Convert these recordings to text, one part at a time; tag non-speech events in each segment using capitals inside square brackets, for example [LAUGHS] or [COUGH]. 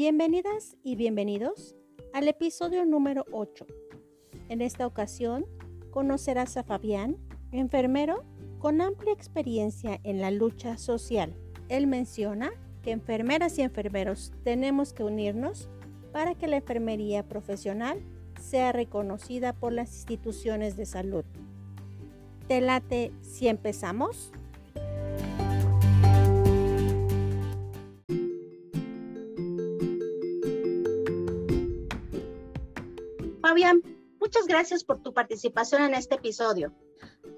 Bienvenidas y bienvenidos al episodio número 8. En esta ocasión conocerás a Fabián, enfermero con amplia experiencia en la lucha social. Él menciona que enfermeras y enfermeros tenemos que unirnos para que la enfermería profesional sea reconocida por las instituciones de salud. ¿Te late si empezamos? Fabián, muchas gracias por tu participación en este episodio.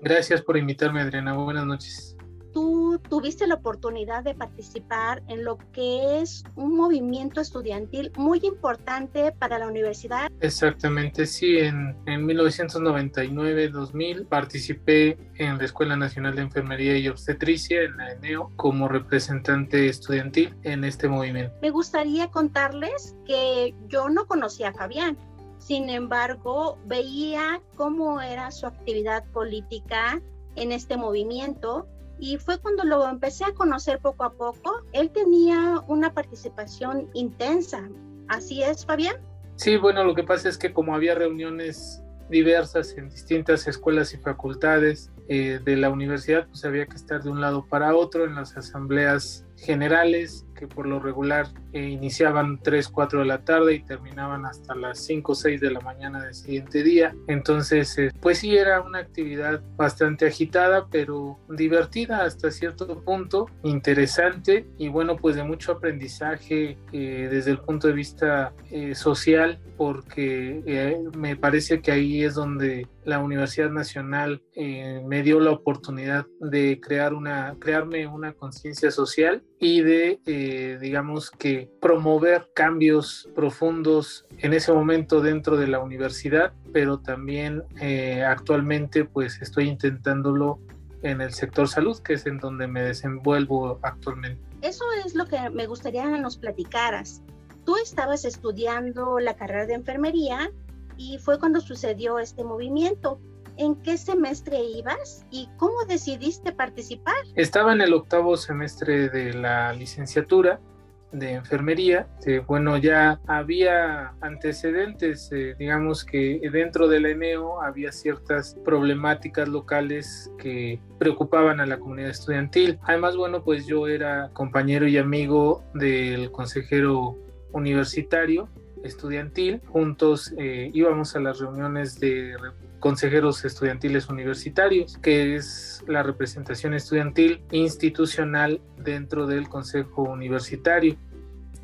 Gracias por invitarme, Adriana. Buenas noches. Tú tuviste la oportunidad de participar en lo que es un movimiento estudiantil muy importante para la universidad. Exactamente, sí. En, en 1999-2000 participé en la Escuela Nacional de Enfermería y Obstetricia, en la ENEO, como representante estudiantil en este movimiento. Me gustaría contarles que yo no conocía a Fabián. Sin embargo, veía cómo era su actividad política en este movimiento y fue cuando lo empecé a conocer poco a poco. Él tenía una participación intensa. ¿Así es, Fabián? Sí, bueno, lo que pasa es que como había reuniones diversas en distintas escuelas y facultades eh, de la universidad, pues había que estar de un lado para otro en las asambleas generales que por lo regular eh, iniciaban 3, 4 de la tarde y terminaban hasta las 5 o 6 de la mañana del siguiente día. Entonces, eh, pues sí, era una actividad bastante agitada, pero divertida hasta cierto punto, interesante y bueno, pues de mucho aprendizaje eh, desde el punto de vista social, porque me parece que ahí es donde la Universidad Nacional me dio la oportunidad de crear una, crearme una conciencia social y de digamos que promover cambios profundos en ese momento dentro de la universidad, pero también eh, actualmente pues estoy intentándolo en el sector salud, que es en donde me desenvuelvo actualmente. Eso es lo que me gustaría que nos platicaras. Tú estabas estudiando la carrera de enfermería y fue cuando sucedió este movimiento. ¿En qué semestre ibas y cómo decidiste participar? Estaba en el octavo semestre de la licenciatura de enfermería. bueno, ya había antecedentes, eh, digamos que dentro del ENEO había ciertas problemáticas locales que preocupaban a la comunidad estudiantil. Además, bueno, pues yo era compañero y amigo del consejero universitario estudiantil. Juntos eh, íbamos a las reuniones de consejeros estudiantiles universitarios, que es la representación estudiantil institucional dentro del Consejo Universitario.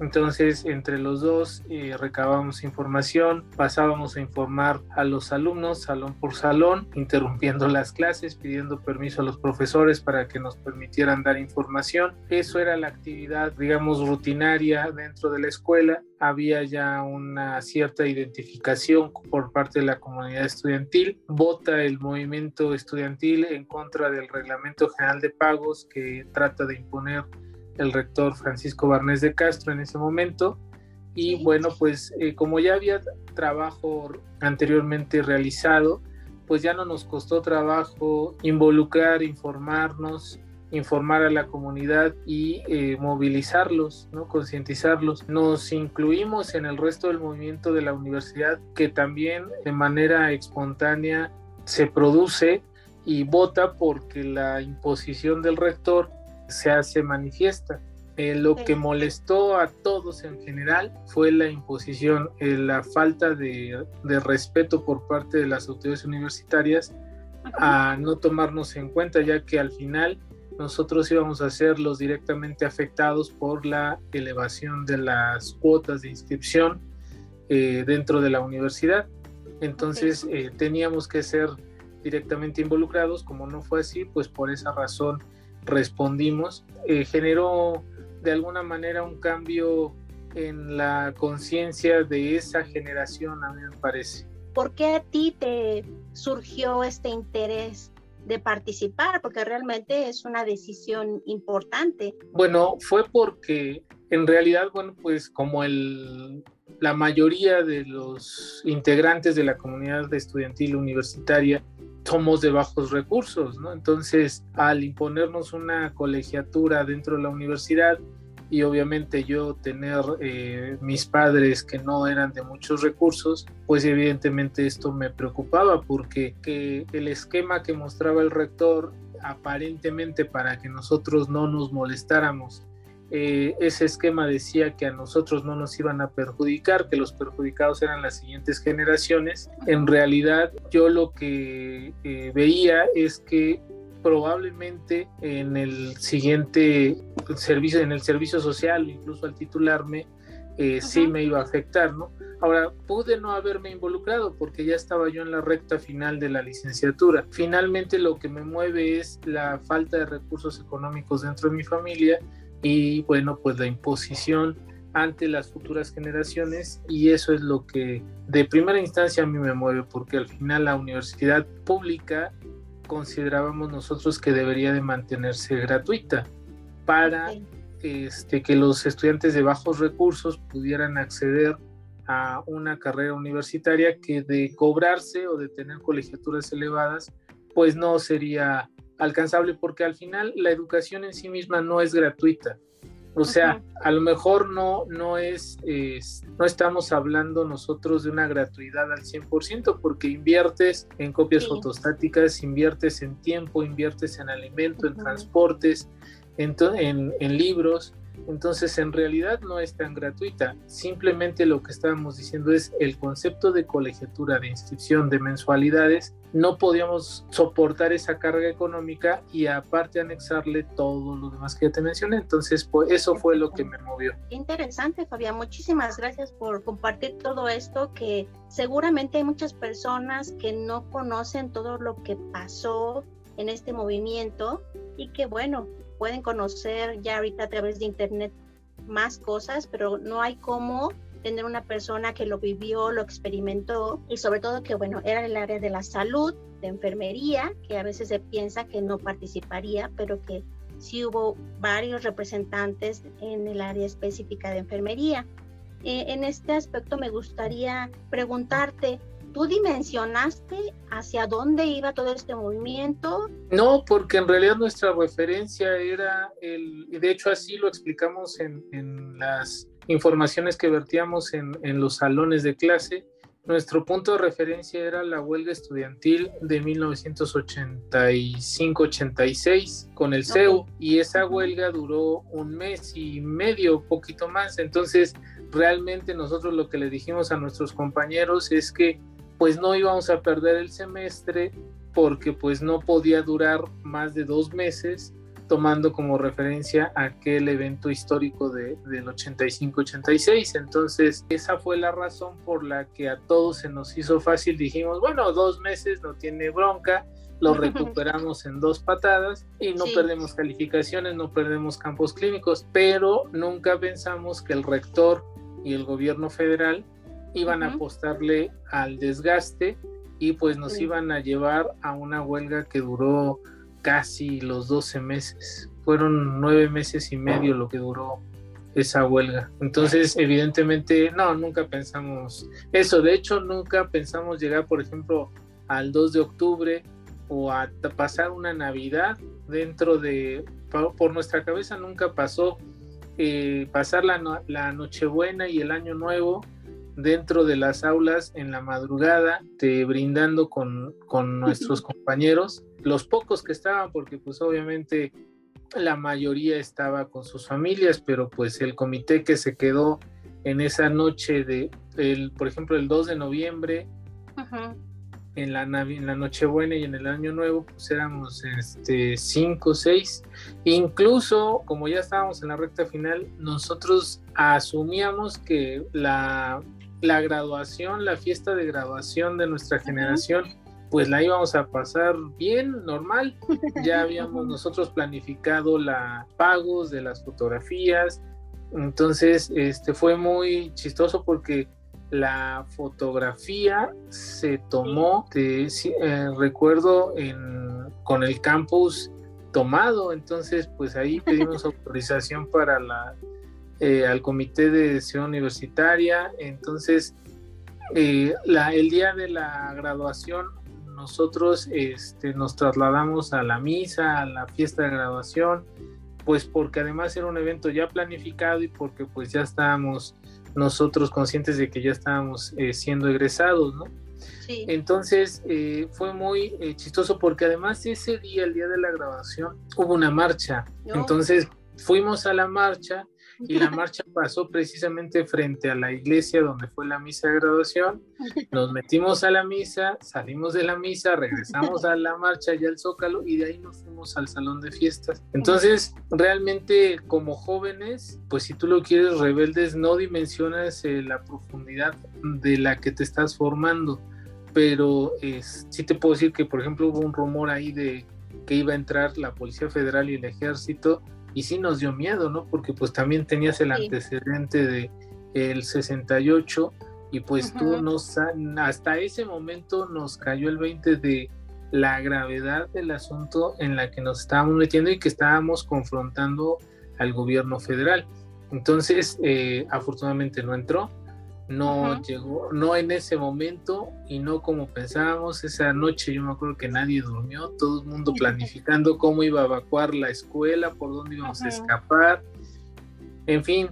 Entonces, entre los dos eh, recabábamos información, pasábamos a informar a los alumnos salón por salón, interrumpiendo las clases, pidiendo permiso a los profesores para que nos permitieran dar información. Eso era la actividad, digamos, rutinaria dentro de la escuela. Había ya una cierta identificación por parte de la comunidad estudiantil. Vota el movimiento estudiantil en contra del Reglamento General de Pagos que trata de imponer el rector Francisco Barnés de Castro en ese momento. Y bueno, pues eh, como ya había trabajo anteriormente realizado, pues ya no nos costó trabajo involucrar, informarnos, informar a la comunidad y eh, movilizarlos, ¿no? concientizarlos. Nos incluimos en el resto del movimiento de la universidad que también de manera espontánea se produce y vota porque la imposición del rector se hace manifiesta. Eh, lo que molestó a todos en general fue la imposición, eh, la falta de, respeto por parte de las autoridades universitarias a no tomarnos en cuenta, ya que al final nosotros íbamos a ser los directamente afectados por la elevación de las cuotas de inscripción eh, dentro de la universidad. Entonces teníamos que ser directamente involucrados, como no fue así, pues por esa razón respondimos, eh, generó de alguna manera un cambio en la conciencia de esa generación, a mí me parece. ¿Por qué a ti te surgió este interés de participar? Porque realmente es una decisión importante. Bueno, fue porque en realidad, bueno, pues como el, la mayoría de los integrantes de la comunidad estudiantil universitaria somos de bajos recursos, ¿no? Entonces, al imponernos una colegiatura dentro de la universidad, y obviamente yo tener eh, mis padres que no eran de muchos recursos, pues evidentemente esto me preocupaba porque que el esquema que mostraba el rector aparentemente para que nosotros no nos molestáramos eh, ese esquema decía que a nosotros no nos iban a perjudicar, que los perjudicados eran las siguientes generaciones. En realidad yo lo que eh, veía es que probablemente en el siguiente servicio, en el servicio social, incluso al titularme, eh, sí me iba a afectar, ¿no? Ahora, pude no haberme involucrado porque ya estaba yo en la recta final de la licenciatura. Finalmente lo que me mueve es la falta de recursos económicos dentro de mi familia y bueno, pues la imposición ante las futuras generaciones y eso es lo que de primera instancia a mí me mueve porque al final la universidad pública considerábamos nosotros que debería de mantenerse gratuita para este, que los estudiantes de bajos recursos pudieran acceder a una carrera universitaria que de cobrarse o de tener colegiaturas elevadas pues no sería alcanzable porque al final la educación en sí misma no es gratuita. O sea, a lo mejor no, no es, no estamos hablando nosotros de una gratuidad al 100% porque inviertes en copias fotostáticas, inviertes en tiempo, inviertes en alimento, en transportes, en, en libros. Entonces, en realidad no es tan gratuita. Simplemente lo que estábamos diciendo es el concepto de colegiatura, de inscripción, de mensualidades. No podíamos soportar esa carga económica y aparte anexarle todo lo demás que ya te mencioné. Entonces, pues eso fue lo que me movió. Interesante, Fabián. Muchísimas gracias por compartir todo esto que seguramente hay muchas personas que no conocen todo lo que pasó en este movimiento y que bueno, pueden conocer ya ahorita a través de internet más cosas, pero no hay cómo tener una persona que lo vivió, lo experimentó y sobre todo que bueno, era el área de la salud, de enfermería, que a veces se piensa que no participaría, pero que sí hubo varios representantes en el área específica de enfermería. Eh, en este aspecto me gustaría preguntarte, ¿Tú dimensionaste hacia dónde iba todo este movimiento? No, porque en realidad nuestra referencia era el, y de hecho así lo explicamos en, en las informaciones que vertíamos en, en los salones de clase, nuestro punto de referencia era la huelga estudiantil de 1985-86 con el CEU y esa huelga duró un mes y medio, poquito más. Entonces, realmente nosotros lo que le dijimos a nuestros compañeros es que pues no íbamos a perder el semestre porque pues no podía durar más de dos meses tomando como referencia aquel evento histórico de, del 85-86. Entonces, esa fue la razón por la que a todos se nos hizo fácil. Dijimos, bueno, dos meses no tiene bronca, lo [LAUGHS] recuperamos en dos patadas y no perdemos calificaciones, no perdemos campos clínicos, pero nunca pensamos que el rector y el gobierno federal iban a apostarle al desgaste y pues nos iban a llevar a una huelga que duró casi los 12 meses. Fueron nueve meses y medio lo que duró esa huelga. Entonces, evidentemente, no, nunca pensamos eso. De hecho, nunca pensamos llegar, por ejemplo, al 2 de octubre o a pasar una Navidad dentro de, por nuestra cabeza nunca pasó eh, pasar la, la Nochebuena y el Año Nuevo dentro de las aulas en la madrugada, te brindando con, con nuestros compañeros, los pocos que estaban, porque pues obviamente la mayoría estaba con sus familias, pero pues el comité que se quedó en esa noche de, el, por ejemplo, el 2 de noviembre, en, la, en la Nochebuena y en el Año Nuevo, pues éramos este, cinco, seis. Incluso, como ya estábamos en la recta final, nosotros asumíamos que la la graduación, la fiesta de graduación de nuestra generación, pues la íbamos a pasar bien, normal. Ya [LAUGHS] habíamos nosotros planificado la pagos de las fotografías. Entonces, este fue muy chistoso porque la fotografía se tomó, de, eh, recuerdo, en, con el campus tomado. Entonces, pues ahí pedimos [LAUGHS] autorización para la eh, al comité de ciudad universitaria. Entonces, eh, la, el día de la graduación, nosotros este, nos trasladamos a la misa, a la fiesta de graduación. pues porque además era un evento ya planificado y porque pues ya estábamos nosotros conscientes de que ya estábamos eh, siendo egresados, ¿no? Sí. Entonces eh, fue muy eh, chistoso porque además ese día, el día de la grabación, hubo una marcha. Entonces fuimos a la marcha y la marcha pasó precisamente frente a la iglesia donde fue la misa de graduación. Nos metimos a la misa, salimos de la misa, regresamos a la marcha y al Zócalo y de ahí nos fuimos al salón de fiestas. Entonces, realmente como jóvenes, pues si tú lo quieres rebeldes, no dimensionas eh, la profundidad de la que te estás formando. Pero sí te puedo decir que, por ejemplo, hubo un rumor ahí de que iba a entrar la Policía Federal y el Ejército y sí nos dio miedo, ¿no? Porque pues también tenías el antecedente de el 68 y pues tú nos hasta ese momento nos cayó el 20 de la gravedad del asunto en la que nos estábamos metiendo y que estábamos confrontando al gobierno federal. Entonces, eh, afortunadamente no entró, no llegó, no en ese momento y no como pensábamos. Esa noche yo me acuerdo que nadie durmió, todo el mundo [LAUGHS] planificando cómo iba a evacuar la escuela, por dónde íbamos a escapar. En fin,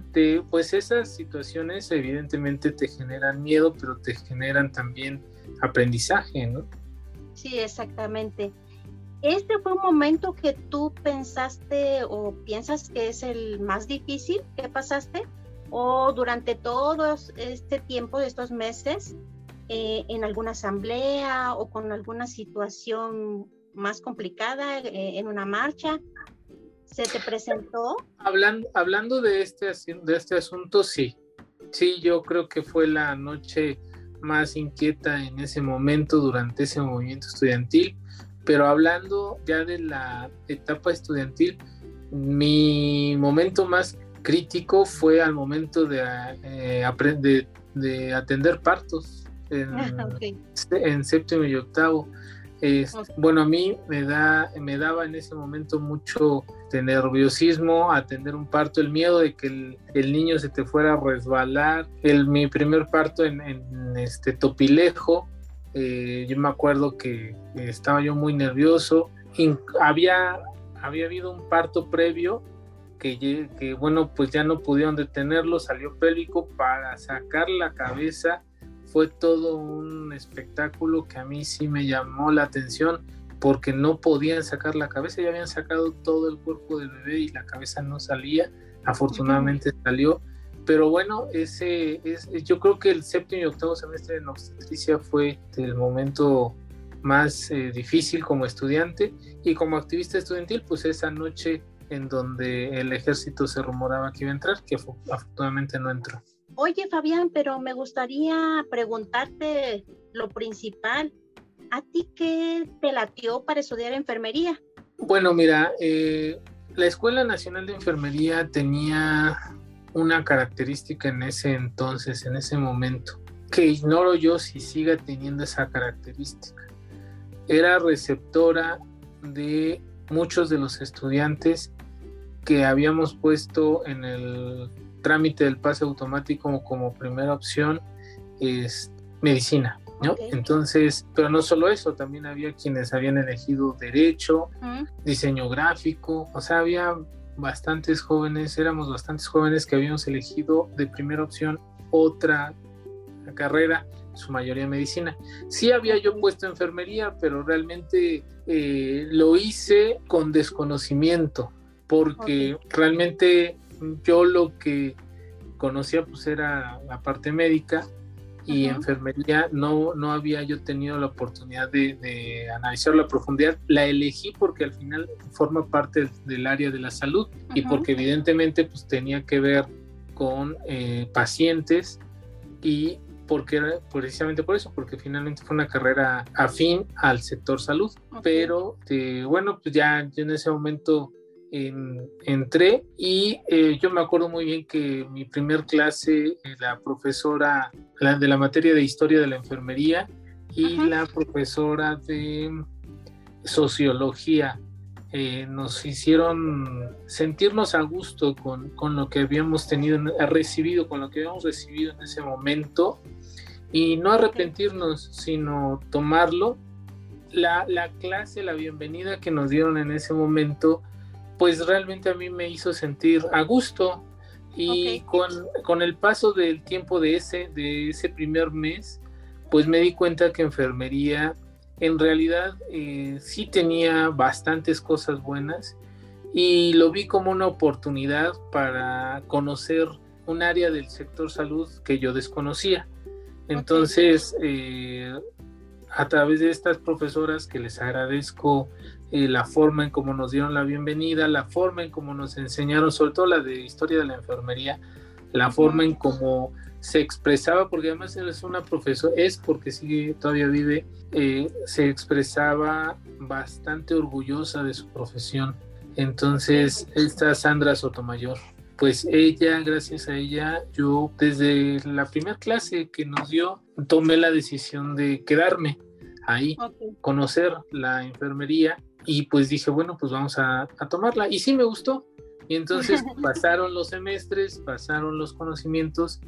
pues esas situaciones evidentemente te generan miedo, pero te generan también aprendizaje, ¿no? Sí, exactamente. ¿Este fue un momento que tú pensaste o piensas que es el más difícil que pasaste? O durante todo este tiempo de estos meses eh, en alguna asamblea o con alguna situación más complicada eh, en una marcha? ¿Se te presentó? Hablando, hablando de, este, de este asunto, sí. Sí, yo creo que fue la noche más inquieta en ese momento durante ese movimiento estudiantil, pero hablando ya de la etapa estudiantil, mi momento más crítico fue al momento de, eh, de, atender partos en, [LAUGHS] en, séptimo y octavo. Bueno, a mí me, da, me daba en ese momento mucho de nerviosismo atender un parto, el miedo de que el, niño se te fuera a resbalar. El, mi primer parto en, este Topilejo, eh, yo me acuerdo que estaba yo muy nervioso. había, había habido un parto previo que, bueno, pues ya no pudieron detenerlo, salió pélvico para sacar la cabeza. Fue todo un espectáculo que a mí sí me llamó la atención porque no podían sacar la cabeza, ya habían sacado todo el cuerpo del bebé y la cabeza no salía. Afortunadamente salió. Pero bueno, ese es, yo creo que el séptimo y octavo semestre de obstetricia fue el momento más eh, difícil como estudiante y como activista estudiantil, pues esa noche en donde el ejército se rumoraba que iba a entrar, que afortunadamente no entró. Oye, Fabián, pero me gustaría preguntarte lo principal. ¿A ti qué te latió para estudiar enfermería? Bueno, mira, eh, la Escuela Nacional de Enfermería tenía una característica en ese entonces, en ese momento, que ignoro yo si siga teniendo esa característica. Era receptora de muchos de los estudiantes que habíamos puesto en el trámite del pase automático como, primera opción es medicina, ¿no? Entonces, pero no solo eso, también había quienes habían elegido derecho, diseño gráfico, o sea, había bastantes jóvenes, éramos bastantes jóvenes que habíamos elegido de primera opción otra carrera, su mayoría medicina. Sí había yo puesto enfermería, pero realmente eh, lo hice con desconocimiento, porque realmente yo lo que conocía pues era la parte médica y enfermería. No, no había yo tenido la oportunidad de, analizar la profundidad. La elegí porque al final forma parte del área de la salud y porque evidentemente pues tenía que ver con eh, pacientes y porque precisamente por eso, porque finalmente fue una carrera afín al sector salud. Pero eh, bueno, pues ya yo en ese momento entré y eh, yo me acuerdo muy bien que mi primer clase, eh, la profesora de la materia de historia de la enfermería y la profesora de sociología eh, nos hicieron sentirnos a gusto con, con, lo que habíamos tenido, recibido, con lo que habíamos recibido en ese momento y no arrepentirnos, sino tomarlo. La, la clase, la bienvenida que nos dieron en ese momento, pues realmente a mí me hizo sentir a gusto y con, con, el paso del tiempo de ese, de ese primer mes, pues me di cuenta que enfermería en realidad eh, sí tenía bastantes cosas buenas y lo vi como una oportunidad para conocer un área del sector salud que yo desconocía. Entonces, eh, a través de estas profesoras que les agradezco eh, la forma en cómo nos dieron la bienvenida, la forma en cómo nos enseñaron, sobre todo la de historia de la enfermería, la forma en cómo se expresaba, porque además él es una profesora, es porque sigue, todavía vive, eh, se expresaba bastante orgullosa de su profesión. Entonces, esta Sandra Sotomayor, pues ella, gracias a ella, yo desde la primera clase que nos dio, tomé la decisión de quedarme ahí, conocer la enfermería y pues dije, bueno, pues vamos a, a tomarla. Y sí me gustó. Y entonces [LAUGHS] pasaron los semestres, pasaron los conocimientos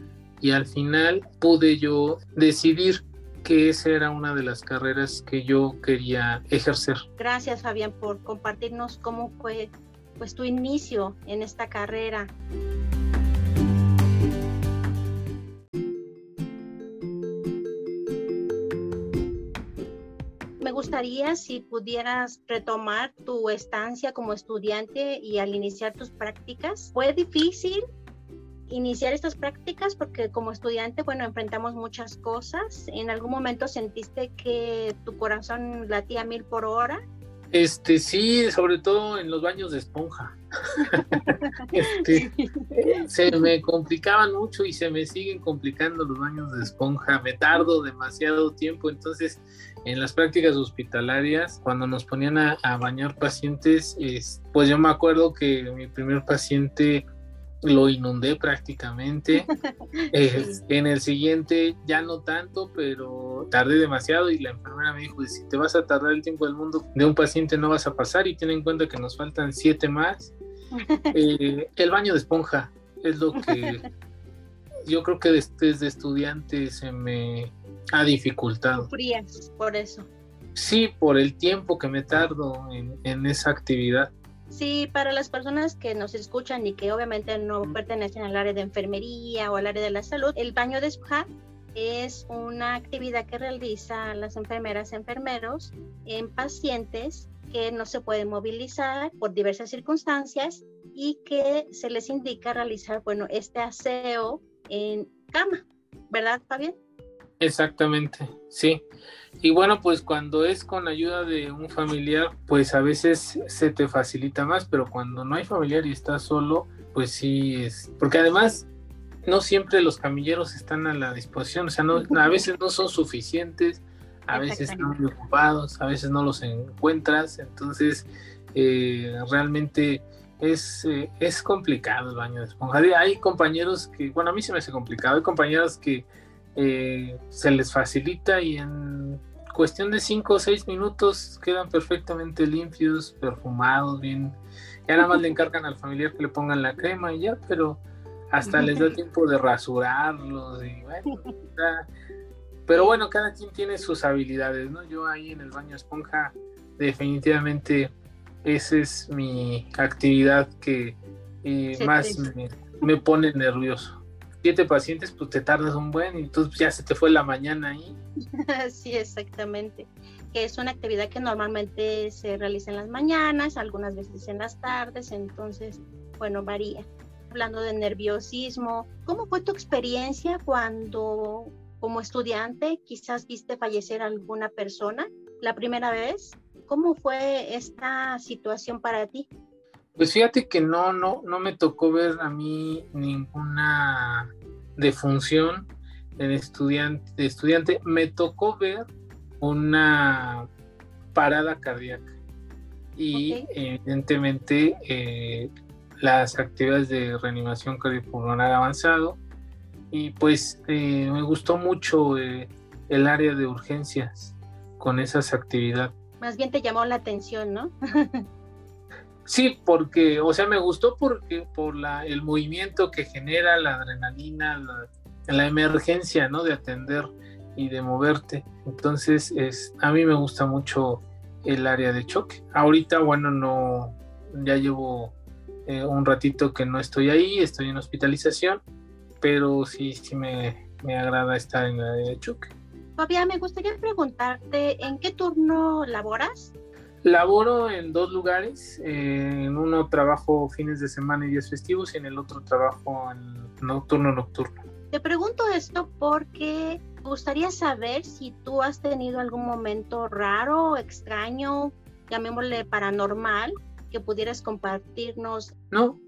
y al final pude yo decidir que esa era una de las carreras que yo quería ejercer. Gracias Fabián por compartirnos cómo fue pues tu inicio en esta carrera. Gustaría si pudieras retomar tu estancia como estudiante y al iniciar tus prácticas. ¿Fue difícil iniciar estas prácticas porque como estudiante, bueno, enfrentamos muchas cosas. ¿En algún momento sentiste que tu corazón latía mil por hora? Este, sí, sobre todo en los baños de esponja. [LAUGHS] este, se me complicaban mucho y se me siguen complicando los baños de esponja. Me tardo demasiado tiempo, entonces en las prácticas hospitalarias, cuando nos ponían a, a bañar pacientes, es, pues yo me acuerdo que mi primer paciente lo inundé prácticamente. [LAUGHS] en el siguiente ya no tanto, pero tardé demasiado y la enfermera me dijo, si te vas a tardar el tiempo del mundo de un paciente no vas a pasar y ten en cuenta que nos faltan siete más. [LAUGHS] Eh, el baño de esponja es lo que [LAUGHS] yo creo que desde, estudiante se me ha dificultado. Frías, por eso. Sí, por el tiempo que me tardo en esa actividad. Sí, para las personas que nos escuchan y que obviamente no pertenecen al área de enfermería o al área de la salud, el baño de spa es una actividad que realizan las enfermeras enfermeros en pacientes que no se pueden movilizar por diversas circunstancias y que se les indica realizar, bueno, este aseo en cama, ¿verdad, Fabián? Exactamente, sí. Y bueno, pues cuando es con ayuda de un familiar, pues a veces se te facilita más, pero cuando no hay familiar y estás solo, pues sí es. Porque además, no siempre los camilleros están a la disposición, o sea, no, a veces no son suficientes, a veces están muy ocupados, a veces no los encuentras, entonces eh, realmente es, eh, es complicado el baño de esponja. Hay compañeros que, bueno, a mí se me hace complicado, hay compañeros que eh, se les facilita y en cuestión de 5 o 6 minutos quedan perfectamente limpios, perfumados, bien. Ya nada más le [LAUGHS] encargan al familiar que le pongan la crema y ya, pero hasta les da [LAUGHS] tiempo de rasurarlos y bueno, pero bueno, cada quien tiene sus habilidades, ¿no? Yo ahí en el baño esponja definitivamente esa es mi actividad que eh, más me, me pone nervioso siete pacientes, pues te tardas un buen y entonces ya se te fue la mañana ahí. [LAUGHS] sí, exactamente. Que es una actividad que normalmente se realiza en las mañanas, algunas veces en las tardes, entonces, bueno, varía. Hablando de nerviosismo, ¿cómo fue tu experiencia cuando como estudiante quizás viste fallecer a alguna persona la primera vez? ¿Cómo fue esta situación para ti? Pues fíjate que no, no, no me tocó ver a mí ninguna defunción en estudiante, de estudiante. Me tocó ver una parada cardíaca y evidentemente eh, las actividades de reanimación cardiopulmonar avanzado y pues eh, me gustó mucho eh, el área de urgencias con esas actividades. Más bien te llamó la atención, ¿no? [LAUGHS] Sí, porque, o sea, me gustó porque por la, el movimiento que genera la adrenalina, la, emergencia, ¿no? De atender y de moverte. Entonces, es, a mí me gusta mucho el área de choque. Ahorita, bueno, no, ya llevo eh, un ratito que no estoy ahí, estoy en hospitalización, pero sí, sí me, me agrada estar en la de choque. Fabián, me gustaría preguntarte, ¿en qué turno laboras? Laboro en dos lugares, eh, en uno trabajo fines de semana y días festivos y en el otro trabajo en nocturno nocturno. Te pregunto esto porque gustaría saber si tú has tenido algún momento raro, extraño, llamémosle paranormal, que pudieras compartirnos. No,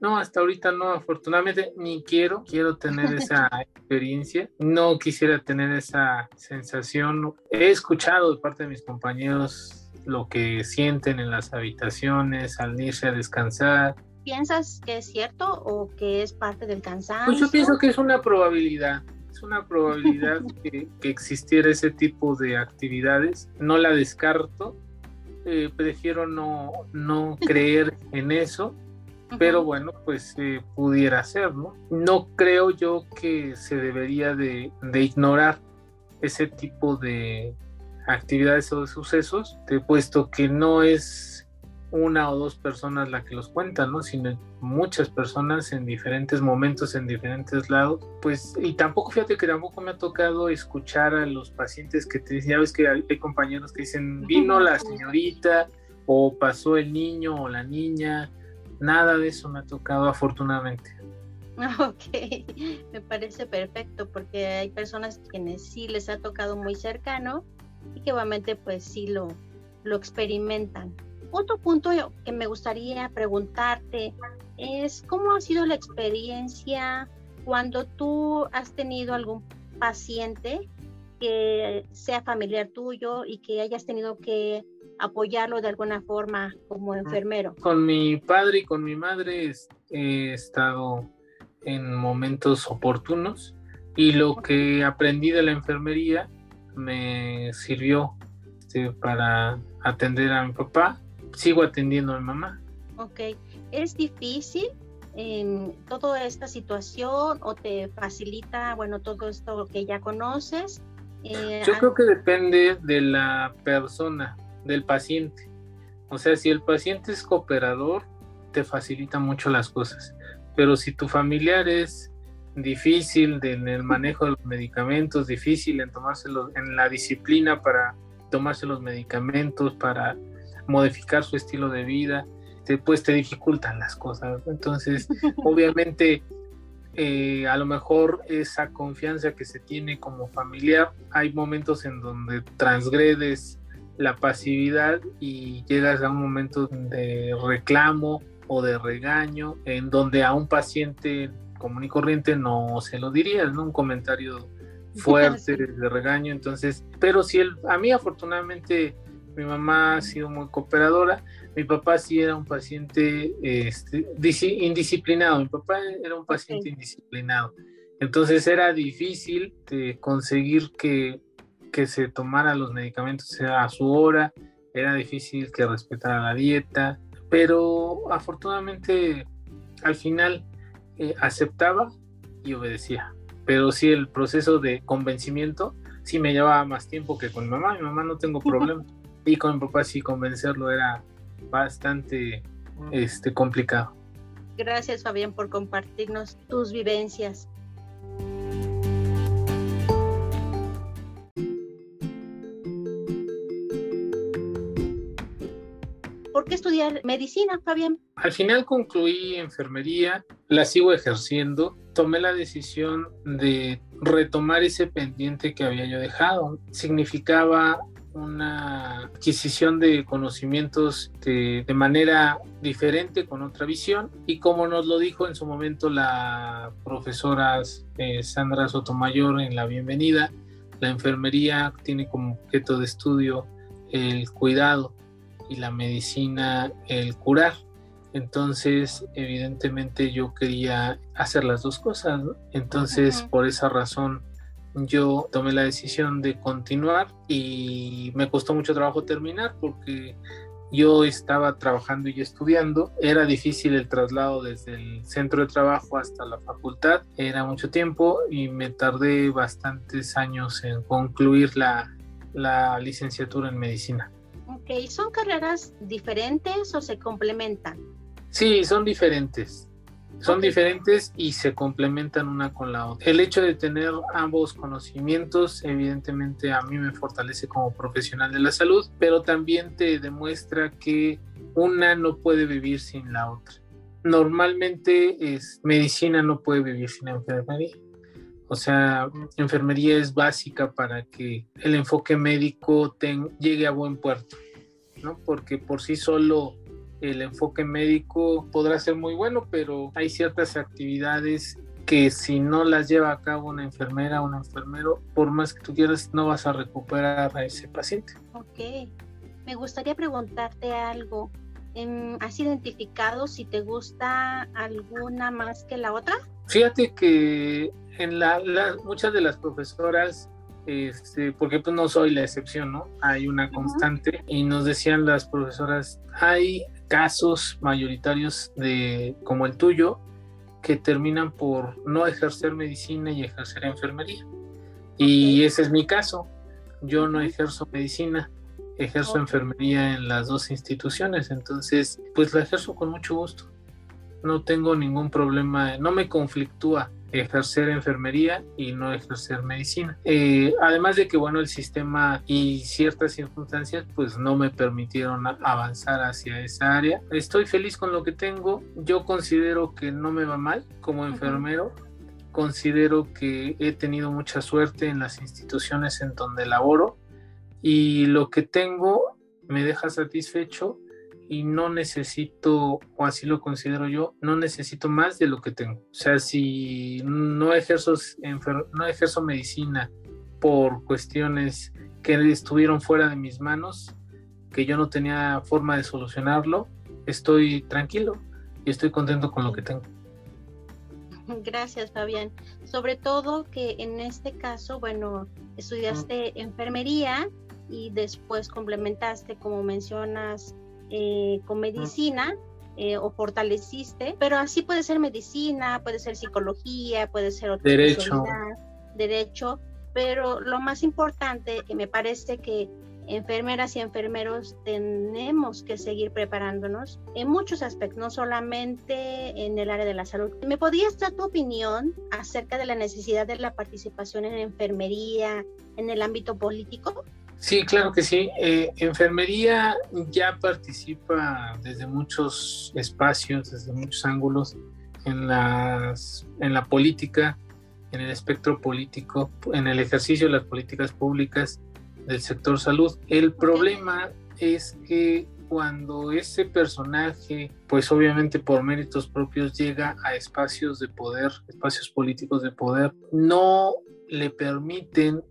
no, hasta ahorita no, afortunadamente ni quiero, quiero tener [LAUGHS] esa experiencia, no quisiera tener esa sensación. He escuchado de parte de mis compañeros lo que sienten en las habitaciones al irse a descansar. ¿Piensas que es cierto o que es parte del cansancio? Pues yo pienso que es una probabilidad, es una probabilidad [LAUGHS] que, existiera ese tipo de actividades. No la descarto, eh, prefiero no, no creer en eso, pero bueno, pues eh, pudiera ser, ¿no? No creo yo que se debería de, de ignorar ese tipo de, actividades o sucesos, puesto que no es una o dos personas la que los cuentan, ¿no? sino muchas personas en diferentes momentos, en diferentes lados, pues, y tampoco, fíjate que tampoco me ha tocado escuchar a los pacientes que te dicen, ya ves que hay, compañeros que dicen, vino la señorita, o pasó el niño o la niña, nada de eso me ha tocado afortunadamente. [LAUGHS] Ok, me parece perfecto porque hay personas quienes sí les ha tocado muy cercano y que obviamente pues sí lo, lo experimentan. Otro punto que me gustaría preguntarte es cómo ha sido la experiencia cuando tú has tenido algún paciente que sea familiar tuyo y que hayas tenido que apoyarlo de alguna forma como enfermero. Con mi padre y con mi madre he estado en momentos oportunos y lo que aprendí de la enfermería me sirvió para atender a mi papá. Sigo atendiendo a mi mamá. Ok, ¿es difícil en toda esta situación o te facilita, bueno, todo esto que ya conoces? Eh, Yo creo que depende de la persona, del paciente. O sea, si el paciente es cooperador, te facilita mucho las cosas. Pero si tu familiar es difícil en el manejo de los medicamentos, difícil en tomárselos, en la disciplina para tomarse los medicamentos, para modificar su estilo de vida, pues te dificultan las cosas. Entonces, [LAUGHS] obviamente, eh, a lo mejor esa confianza que se tiene como familiar, hay momentos en donde transgredes la pasividad y llegas a un momento de reclamo o de regaño, en donde a un paciente común y corriente no se lo dirías, ¿no? Un comentario fuerte de regaño, entonces, pero si él, a mí afortunadamente mi mamá ha sido muy cooperadora, mi papá sí era un paciente este, indisciplinado, mi papá era un paciente indisciplinado, entonces era difícil de conseguir que, que se tomara los medicamentos a su hora, era difícil que respetara la dieta, pero afortunadamente al final eh, aceptaba y obedecía. Pero sí, el proceso de convencimiento sí me llevaba más tiempo que con mi mamá. Mi mamá no tengo problema. Y con mi papá sí convencerlo era bastante este, complicado. Gracias Fabián por compartirnos tus vivencias. Medicina, Fabián? Al final concluí enfermería, la sigo ejerciendo. Tomé la decisión de retomar ese pendiente que había yo dejado. Significaba una adquisición de conocimientos de, manera diferente, con otra visión. Y como nos lo dijo en su momento la profesora eh, Sandra Sotomayor en la bienvenida, la enfermería tiene como objeto de estudio el cuidado y la medicina el curar. Entonces, evidentemente yo quería hacer las dos cosas, Entonces, por esa razón, yo tomé la decisión de continuar y me costó mucho trabajo terminar porque yo estaba trabajando y estudiando, era difícil el traslado desde el centro de trabajo hasta la facultad, era mucho tiempo y me tardé bastantes años en concluir la, la licenciatura en medicina. Ok, ¿son carreras diferentes o se complementan? Sí, son diferentes. Son diferentes y se complementan una con la otra. El hecho de tener ambos conocimientos, evidentemente a mí me fortalece como profesional de la salud, pero también te demuestra que una no puede vivir sin la otra. Normalmente es medicina no puede vivir sin enfermería. O sea, enfermería es básica para que el enfoque médico llegue a buen puerto, ¿no? Porque por sí solo el enfoque médico podrá ser muy bueno, pero hay ciertas actividades que si no las lleva a cabo una enfermera o un enfermero, por más que tú quieras, no vas a recuperar a ese paciente. Ok. Me gustaría preguntarte algo. Em, ¿Has identificado si te gusta alguna más que la otra? Fíjate que en la, muchas de las profesoras este, porque pues no soy la excepción, ¿no? Hay una constante y nos decían las profesoras, hay casos mayoritarios de como el tuyo que terminan por no ejercer medicina y ejercer enfermería. Y ese es mi caso. Yo no ejerzo medicina, ejerzo enfermería en las dos instituciones, entonces pues la ejerzo con mucho gusto. No tengo ningún problema, no me conflictúa ejercer enfermería y no ejercer medicina. Eh, además de que, bueno, el sistema y ciertas circunstancias pues no me permitieron avanzar hacia esa área. Estoy feliz con lo que tengo. Yo considero que no me va mal como enfermero. Considero que he tenido mucha suerte en las instituciones en donde laboro y lo que tengo me deja satisfecho y no necesito, o así lo considero yo, no necesito más de lo que tengo. O sea, si no ejerzo, no ejerzo medicina por cuestiones que estuvieron fuera de mis manos, que yo no tenía forma de solucionarlo, estoy tranquilo y estoy contento con lo que tengo. [LAUGHS] Gracias, Fabián. Sobre todo que en este caso, bueno, estudiaste enfermería y después complementaste, como mencionas, eh, con medicina eh, o fortaleciste, pero así puede ser medicina, puede ser psicología, puede ser otra derecho. derecho, pero lo más importante que me parece que enfermeras y enfermeros tenemos que seguir preparándonos en muchos aspectos, no solamente en el área de la salud. ¿Me podrías dar tu opinión acerca de la necesidad de la participación en enfermería en el ámbito político? Sí, claro que sí. Eh, enfermería ya participa desde muchos espacios, desde muchos ángulos en, las, en la política, en el espectro político, en el ejercicio de las políticas públicas del sector salud. El problema es que cuando ese personaje, pues obviamente por méritos propios, llega a espacios de poder, espacios políticos de poder, no le permiten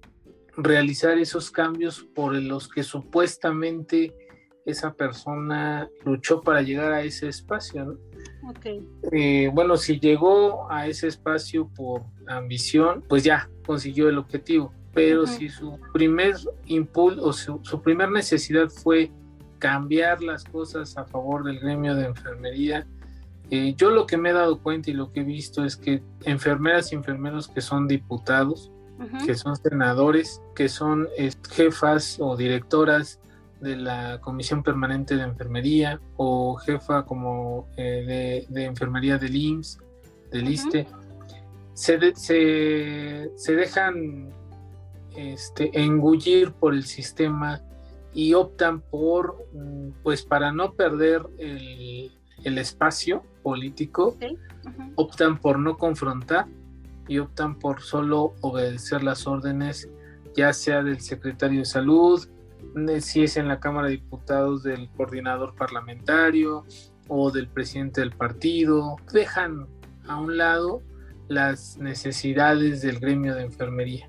realizar esos cambios por los que supuestamente esa persona luchó para llegar a ese espacio. Eh, bueno, si llegó a ese espacio por ambición, pues ya consiguió el objetivo. Pero si su primer impulso o su, su primer necesidad fue cambiar las cosas a favor del gremio de enfermería, eh, yo lo que me he dado cuenta y lo que he visto es que enfermeras y enfermeros que son diputados, que son senadores, que son jefas o directoras de la Comisión Permanente de Enfermería o jefa como eh, de, enfermería del IMSS, del ISTE, se, se, dejan este, engullir por el sistema y optan por, mm, pues para no perder el, espacio político, optan por no confrontar y optan por solo obedecer las órdenes, ya sea del secretario de salud, si es en la Cámara de Diputados del coordinador parlamentario o del presidente del partido. Dejan a un lado las necesidades del gremio de enfermería.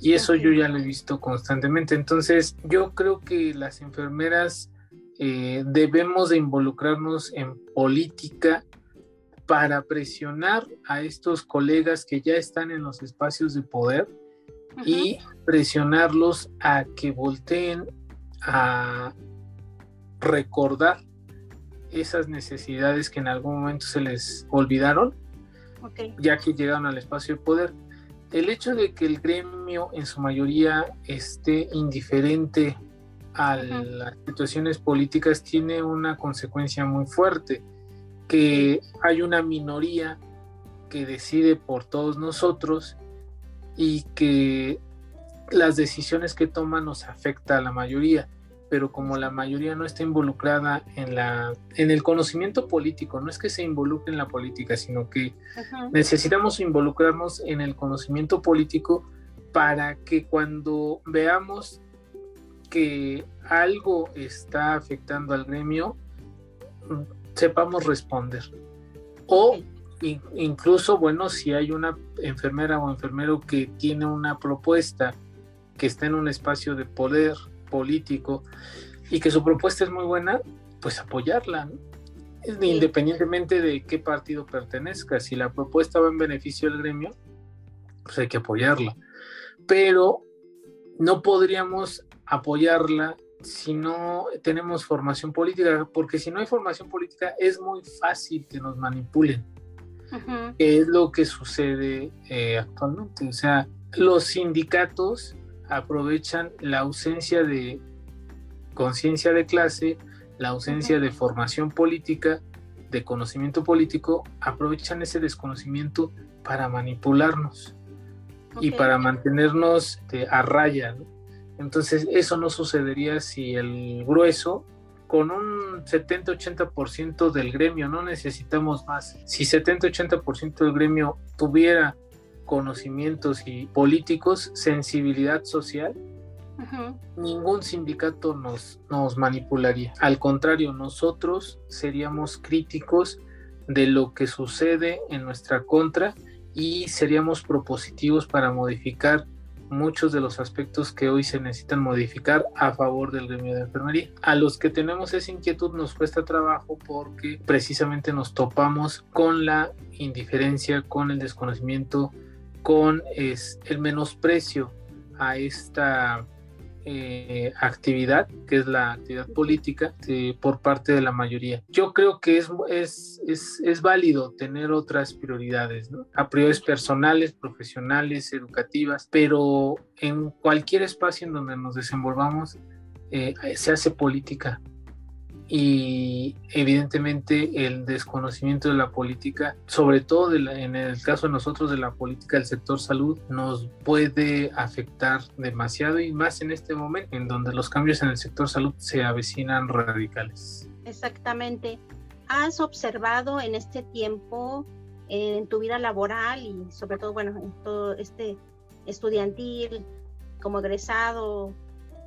Y eso yo ya lo he visto constantemente. Entonces, yo creo que las enfermeras eh, debemos de involucrarnos en política para presionar a estos colegas que ya están en los espacios de poder y presionarlos a que volteen a recordar esas necesidades que en algún momento se les olvidaron, ya que llegaron al espacio de poder. El hecho de que el gremio en su mayoría esté indiferente a las situaciones políticas tiene una consecuencia muy fuerte, que hay una minoría que decide por todos nosotros y que las decisiones que toma nos afecta a la mayoría, pero como la mayoría no está involucrada en la en el conocimiento político, no es que se involucre en la política, sino que necesitamos involucrarnos en el conocimiento político para que cuando veamos que algo está afectando al gremio, sepamos responder. O incluso, bueno, si hay una enfermera o enfermero que tiene una propuesta que está en un espacio de poder político y que su propuesta es muy buena, pues apoyarla, independientemente de qué partido pertenezca. Si la propuesta va en beneficio del gremio, pues hay que apoyarla. Pero no podríamos apoyarla si no tenemos formación política, porque si no hay formación política es muy fácil que nos manipulen, es lo que sucede eh, actualmente. O sea, los sindicatos aprovechan la ausencia de conciencia de clase, la ausencia de formación política, de conocimiento político, aprovechan ese desconocimiento para manipularnos y para mantenernos este, a raya. Entonces, eso no sucedería si el grueso, con un 70-80% del gremio, no necesitamos más. Si 70-80% del gremio tuviera conocimientos y políticos, sensibilidad social, ningún sindicato nos, nos manipularía. Al contrario, nosotros seríamos críticos de lo que sucede en nuestra contra y seríamos propositivos para modificar muchos de los aspectos que hoy se necesitan modificar a favor del gremio de enfermería. A los que tenemos esa inquietud nos cuesta trabajo porque precisamente nos topamos con la indiferencia, con el desconocimiento, con el menosprecio a esta eh, actividad, que es la actividad política, eh, por parte de la mayoría. Yo creo que es, es, es, es válido tener otras prioridades, ¿no? a prioridades personales, profesionales, educativas, pero en cualquier espacio en donde nos desenvolvamos, eh, se hace política y evidentemente el desconocimiento de la política, sobre todo en el caso de nosotros de la política del sector salud, nos puede afectar demasiado y más en este momento en donde los cambios en el sector salud se avecinan radicales. Exactamente. ¿Has observado en este tiempo, en tu vida laboral y sobre todo, bueno, en todo este estudiantil, como egresado,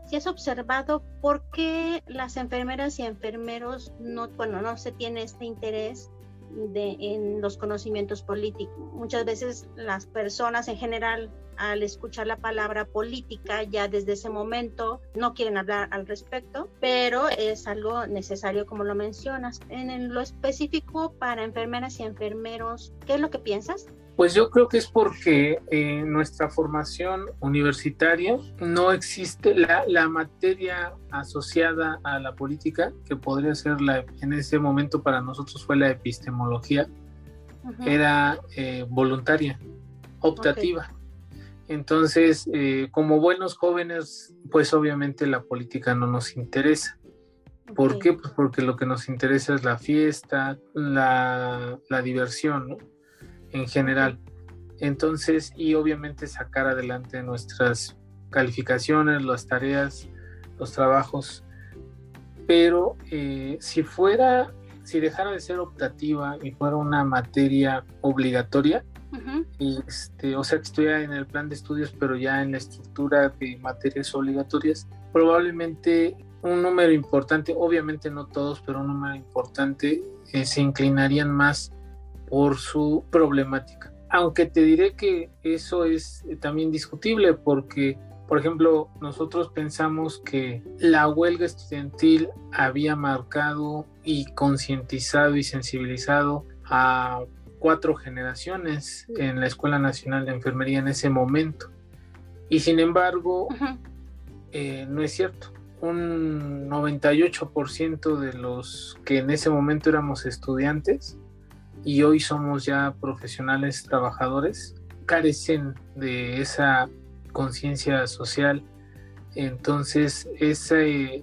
si has observado por qué las enfermeras y enfermeros no, bueno, no se tiene este interés de, en los conocimientos políticos. Muchas veces las personas en general al escuchar la palabra política ya desde ese momento no quieren hablar al respecto, pero es algo necesario como lo mencionas. En lo específico para enfermeras y enfermeros, ¿qué es lo que piensas? Pues yo creo que es porque en nuestra formación universitaria no existe la, la, materia asociada a la política, que podría ser la, en ese momento para nosotros fue la epistemología, era eh, voluntaria, optativa. Entonces, eh, como buenos jóvenes, pues obviamente la política no nos interesa. ¿Por qué? Pues porque lo que nos interesa es la fiesta, la, la diversión, ¿no? En general. Entonces, y obviamente sacar adelante nuestras calificaciones, las tareas, los trabajos. Pero eh, si fuera, si dejara de ser optativa y fuera una materia obligatoria, este, o sea que estuviera en el plan de estudios, pero ya en la estructura de materias obligatorias, probablemente un número importante, obviamente no todos, pero un número importante eh, se inclinarían más por su problemática. Aunque te diré que eso es eh, también discutible porque, por ejemplo, nosotros pensamos que la huelga estudiantil había marcado y concientizado y sensibilizado a cuatro generaciones en la Escuela Nacional de Enfermería en ese momento. Y sin embargo, eh, no es cierto. Un 98% de los que en ese momento éramos estudiantes y hoy somos ya profesionales trabajadores, carecen de esa conciencia social Entonces,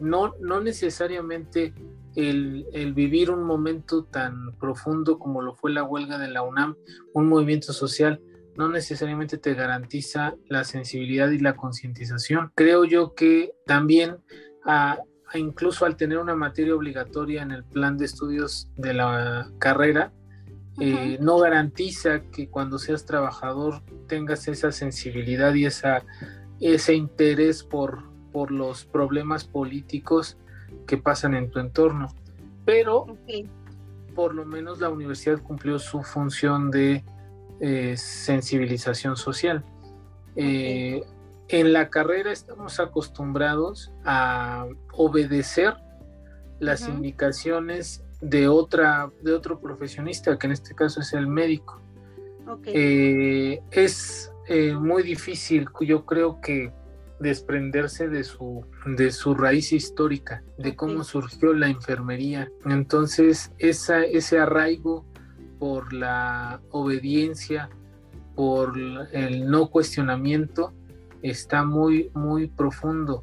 no, no necesariamente el, el, vivir un momento tan profundo como lo fue la huelga de la UNAM, un movimiento social, no necesariamente te garantiza la sensibilidad y la concientización. Creo yo que también a, incluso al tener una materia obligatoria en el plan de estudios de la carrera, eh, no garantiza que cuando seas trabajador tengas esa sensibilidad y esa, ese interés por, por los problemas políticos que pasan en tu entorno. Pero por lo menos la universidad cumplió su función de eh, sensibilización social. Eh, en la carrera estamos acostumbrados a obedecer las indicaciones de otra de otro profesionista que en este caso es el médico. Eh, es muy difícil yo creo que desprenderse de su de su raíz histórica de cómo surgió la enfermería. Entonces esa, ese arraigo por la obediencia, por el no cuestionamiento, está muy, muy profundo.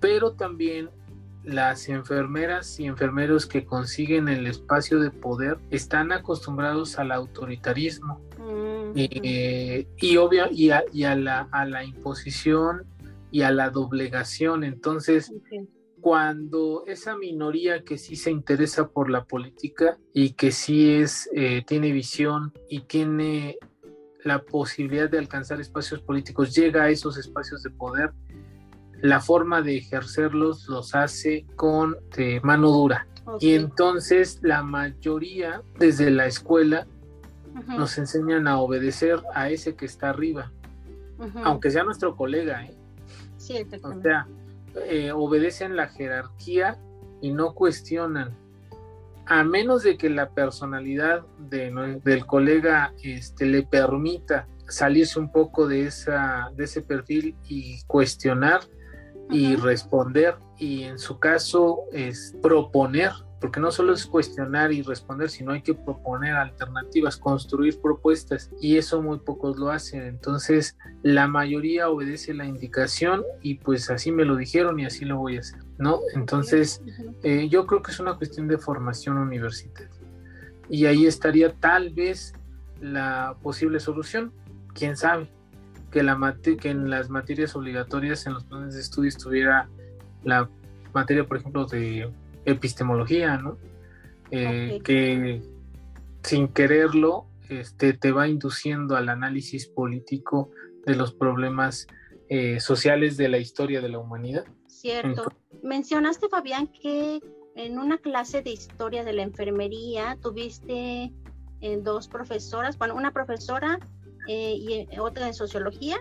Pero también las enfermeras y enfermeros que consiguen el espacio de poder están acostumbrados al autoritarismo. Mm, eh, y, obvio, y, a, la, a, la, imposición y a la doblegación. Entonces, cuando esa minoría que sí se interesa por la política y que sí es, eh, tiene visión y tiene la posibilidad de alcanzar espacios políticos, llega a esos espacios de poder, la forma de ejercerlos los hace con eh, mano dura. Y entonces la mayoría desde la escuela nos enseñan a obedecer a ese que está arriba, aunque sea nuestro colega. ¿eh? Sí, o sea, eh, obedecen la jerarquía y no cuestionan. A menos de que la personalidad del colega este, le permita salirse un poco de, esa, de ese perfil y cuestionar y responder y en su caso es proponer porque no solo es cuestionar y responder, sino hay que proponer alternativas, construir propuestas y eso muy pocos lo hacen. Entonces la mayoría obedece la indicación y pues así me lo dijeron y así lo voy a hacer, ¿no? Entonces eh, yo creo que es una cuestión de formación universitaria y ahí estaría tal vez la posible solución, quién sabe, que, la que en las materias obligatorias en los planes de estudio estuviera la materia, por ejemplo, de epistemología, ¿no? Eh, que sin quererlo este, te va induciendo al análisis político de los problemas eh, sociales de la historia de la humanidad. Cierto. Mencionaste, Fabián, que en una clase de historia de la enfermería tuviste eh, dos profesoras, bueno, una profesora y otra en sociología,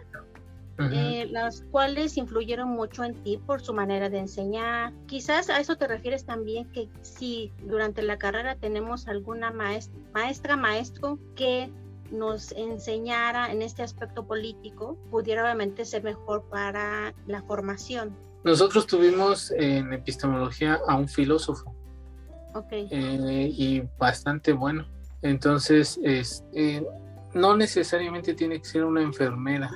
eh, las cuales influyeron mucho en ti por su manera de enseñar. Quizás a eso te refieres también que si durante la carrera tenemos alguna maestra, maestra maestro que nos enseñara en este aspecto político, pudiera obviamente ser mejor para la formación. Nosotros tuvimos en epistemología a un filósofo. Okay. Eh, y bastante bueno. Entonces, es, eh, no necesariamente tiene que ser una enfermera.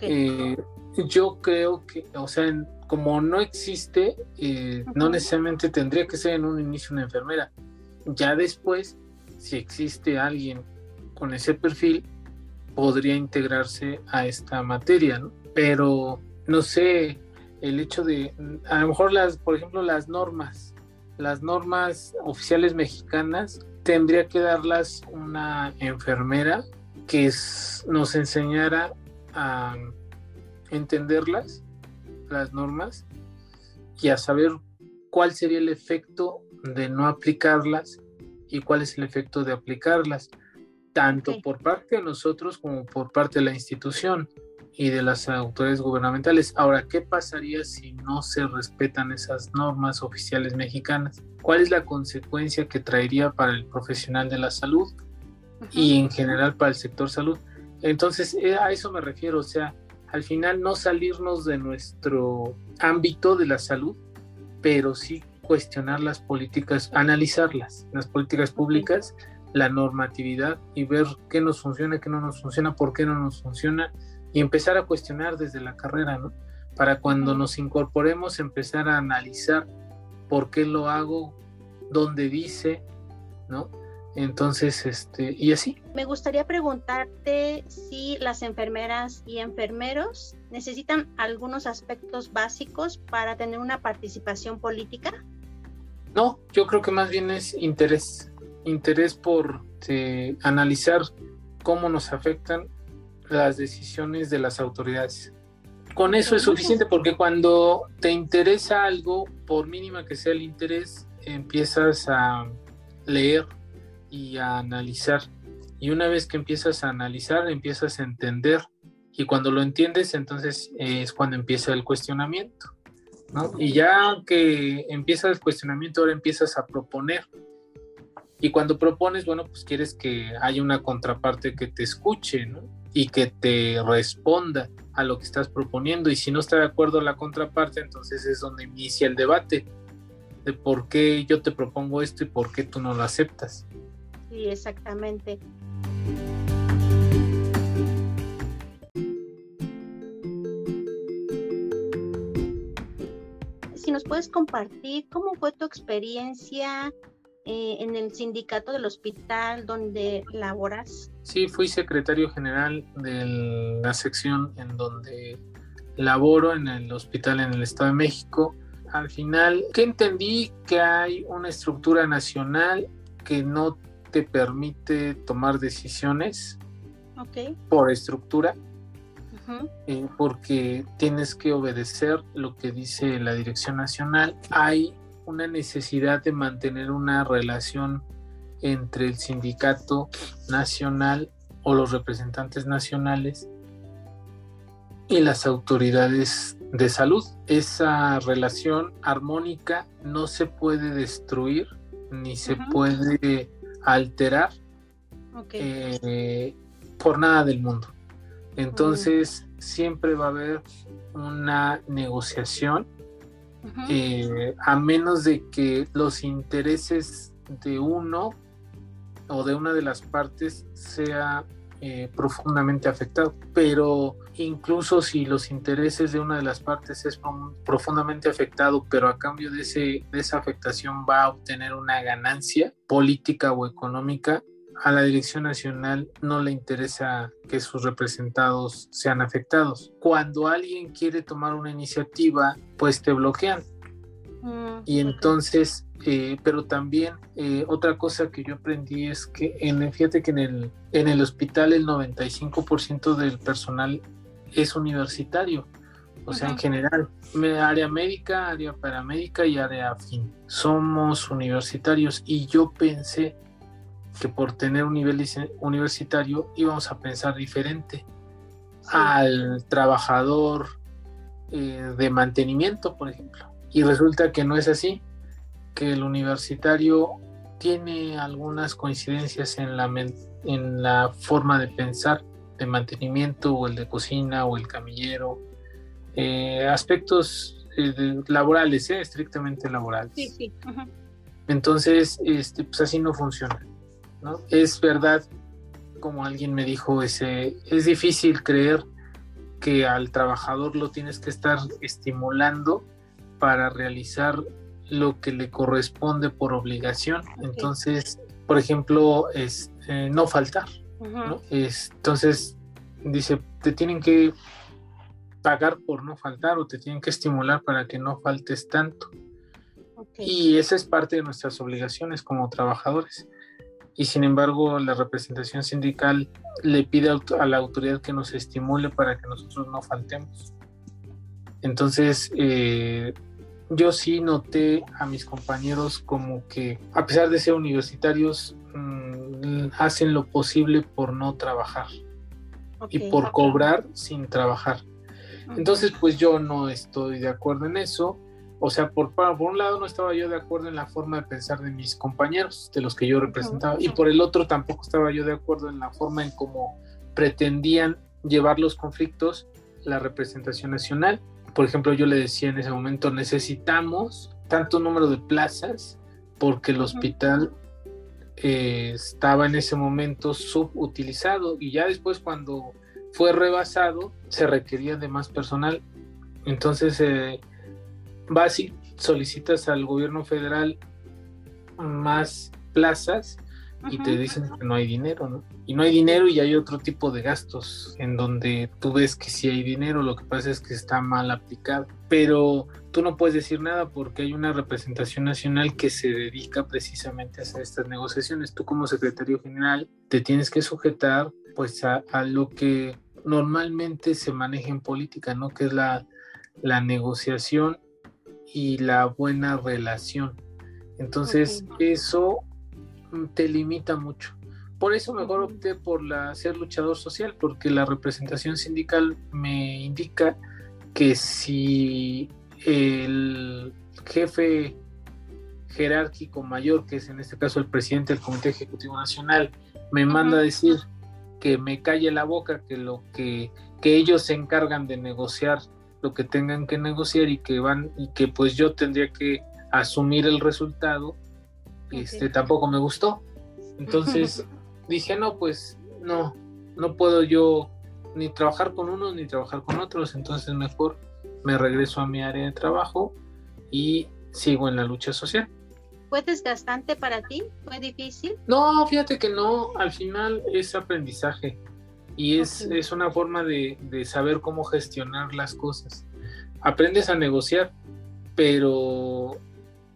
Eh, yo creo que, o sea, como no existe, eh, no necesariamente tendría que ser en un inicio una enfermera. Ya después, si existe alguien con ese perfil, podría integrarse a esta materia, ¿no? Pero, no sé, el hecho de, a lo mejor las, por ejemplo, las normas, las normas oficiales mexicanas, tendría que darlas una enfermera que nos enseñara a entenderlas, las normas, y a saber cuál sería el efecto de no aplicarlas y cuál es el efecto de aplicarlas, tanto por parte de nosotros como por parte de la institución y de las autoridades gubernamentales. Ahora, ¿qué pasaría si no se respetan esas normas oficiales mexicanas? ¿Cuál es la consecuencia que traería para el profesional de la salud y en general para el sector salud? Entonces, eh, a eso me refiero, o sea, al final no salirnos de nuestro ámbito de la salud, pero sí cuestionar las políticas, analizarlas, las políticas públicas, la normatividad y ver qué nos funciona, qué no nos funciona, por qué no nos funciona y empezar a cuestionar desde la carrera, ¿no? para cuando nos incorporemos empezar a analizar por qué lo hago, dónde dice, ¿no? Entonces, este, y así. Me gustaría preguntarte si las enfermeras y enfermeros necesitan algunos aspectos básicos para tener una participación política. No, yo creo que más bien es interés, interés por eh, analizar cómo nos afectan las decisiones de las autoridades. Con eso es suficiente porque cuando te interesa algo, por mínima que sea el interés, empiezas a leer y a analizar. Y una vez que empiezas a analizar, empiezas a entender. Y cuando lo entiendes, entonces es cuando empieza el cuestionamiento. ¿no? Y ya que empieza el cuestionamiento, ahora empiezas a proponer. Y cuando propones, bueno, pues quieres que haya una contraparte que te escuche, ¿no? Y que te responda a lo que estás proponiendo. Y si no está de acuerdo la contraparte, entonces es donde inicia el debate de por qué yo te propongo esto y por qué tú no lo aceptas. Sí, exactamente. Si nos puedes compartir cómo fue tu experiencia eh, en el sindicato del hospital donde laboras. Sí, fui secretario general de la sección en donde laboro en el hospital en el Estado de México. Al final, que entendí que hay una estructura nacional que no te permite tomar decisiones por estructura, eh, porque tienes que obedecer lo que dice la dirección nacional. Hay una necesidad de mantener una relación entre el sindicato nacional o los representantes nacionales y las autoridades de salud. Esa relación armónica no se puede destruir ni se puede alterar eh, por nada del mundo. Entonces, siempre va a haber una negociación, eh, a menos de que los intereses de uno o de una de las partes sea eh, profundamente afectado. Pero incluso si los intereses de una de las partes es profundamente afectado, pero a cambio de, ese, de esa afectación va a obtener una ganancia política o económica, a la Dirección Nacional no le interesa que sus representados sean afectados. Cuando alguien quiere tomar una iniciativa, pues te bloquean. Mm, y entonces, eh, pero también eh, otra cosa que yo aprendí es que, en, fíjate que en el, en el hospital el 95% del personal es universitario, o sea, en general, área médica, área paramédica y área fin. Somos universitarios y yo pensé que por tener un nivel universitario íbamos a pensar diferente al trabajador eh, de mantenimiento, por ejemplo. Y resulta que no es así, que el universitario tiene algunas coincidencias en la, en la forma de pensar de mantenimiento o el de cocina o el camillero, eh, aspectos eh, laborales, estrictamente laborales. Sí, sí. Entonces, este, pues así no funciona. ¿No? Es verdad, como alguien me dijo, ese, es difícil creer que al trabajador lo tienes que estar estimulando para realizar lo que le corresponde por obligación. Entonces, por ejemplo, es no faltar entonces, dice, te tienen que pagar por no faltar o te tienen que estimular para que no faltes tanto. Y esa es parte de nuestras obligaciones como trabajadores. Y sin embargo, la representación sindical le pide a la autoridad que nos estimule para que nosotros no faltemos. Entonces, eh, yo sí noté a mis compañeros como que, a pesar de ser universitarios, mm, hacen lo posible por no trabajar y por cobrar sin trabajar. Entonces, pues yo no estoy de acuerdo en eso. O sea, por, por un lado no estaba yo de acuerdo en la forma de pensar de mis compañeros, de los que yo representaba, y por el otro tampoco estaba yo de acuerdo en la forma en cómo pretendían llevar los conflictos la representación nacional. Por ejemplo, yo le decía en ese momento, necesitamos tanto número de plazas porque el hospital eh, estaba en ese momento subutilizado y ya después cuando fue rebasado se requería de más personal Entonces, eh, vas y solicitas al gobierno federal más plazas y te dicen que no hay dinero, ¿no? Y no hay dinero y hay otro tipo de gastos en donde tú ves que sí hay dinero, lo que pasa es que está mal aplicado. Pero tú no puedes decir nada porque hay una representación nacional que se dedica precisamente a hacer estas negociaciones. Tú como secretario general te tienes que sujetar pues a, lo que normalmente se maneja en política, ¿no? Que es la, la negociación y la buena relación. Entonces, eso te limita mucho. Por eso mejor opté por la, ser luchador social, porque la representación sindical me indica que si el jefe jerárquico mayor, que es en este caso el presidente del Comité Ejecutivo Nacional, me manda a decir que me calle la boca, que lo que, que ellos se encargan de negociar lo que tengan que negociar y que van y que pues yo tendría que asumir el resultado, este tampoco me gustó. Entonces [LAUGHS] dije, no, pues no, no puedo yo ni trabajar con unos ni trabajar con otros, entonces mejor me regreso a mi área de trabajo y sigo en la lucha social. ¿Fue desgastante para ti? ¿Fue difícil? No, fíjate que no, al final es aprendizaje y es, es una forma de, de, saber cómo gestionar las cosas. Aprendes a negociar, pero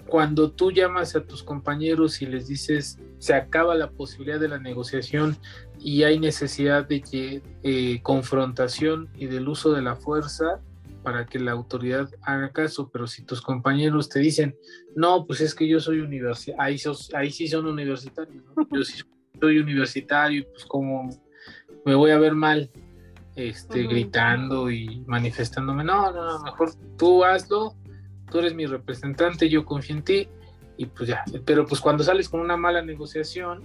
cuando tú llamas a tus compañeros y les dices se acaba la posibilidad de la negociación y hay necesidad de que eh, confrontación y del uso de la fuerza para que la autoridad haga caso, pero si tus compañeros te dicen, no, pues es que yo soy universitario, ahí, ahí sí son universitarios, [LAUGHS] yo sí soy universitario, pues como me voy a ver mal este, gritando y manifestándome, no, no, mejor tú hazlo, tú eres mi representante, yo confío en ti y pues ya, pero pues cuando sales con una mala negociación,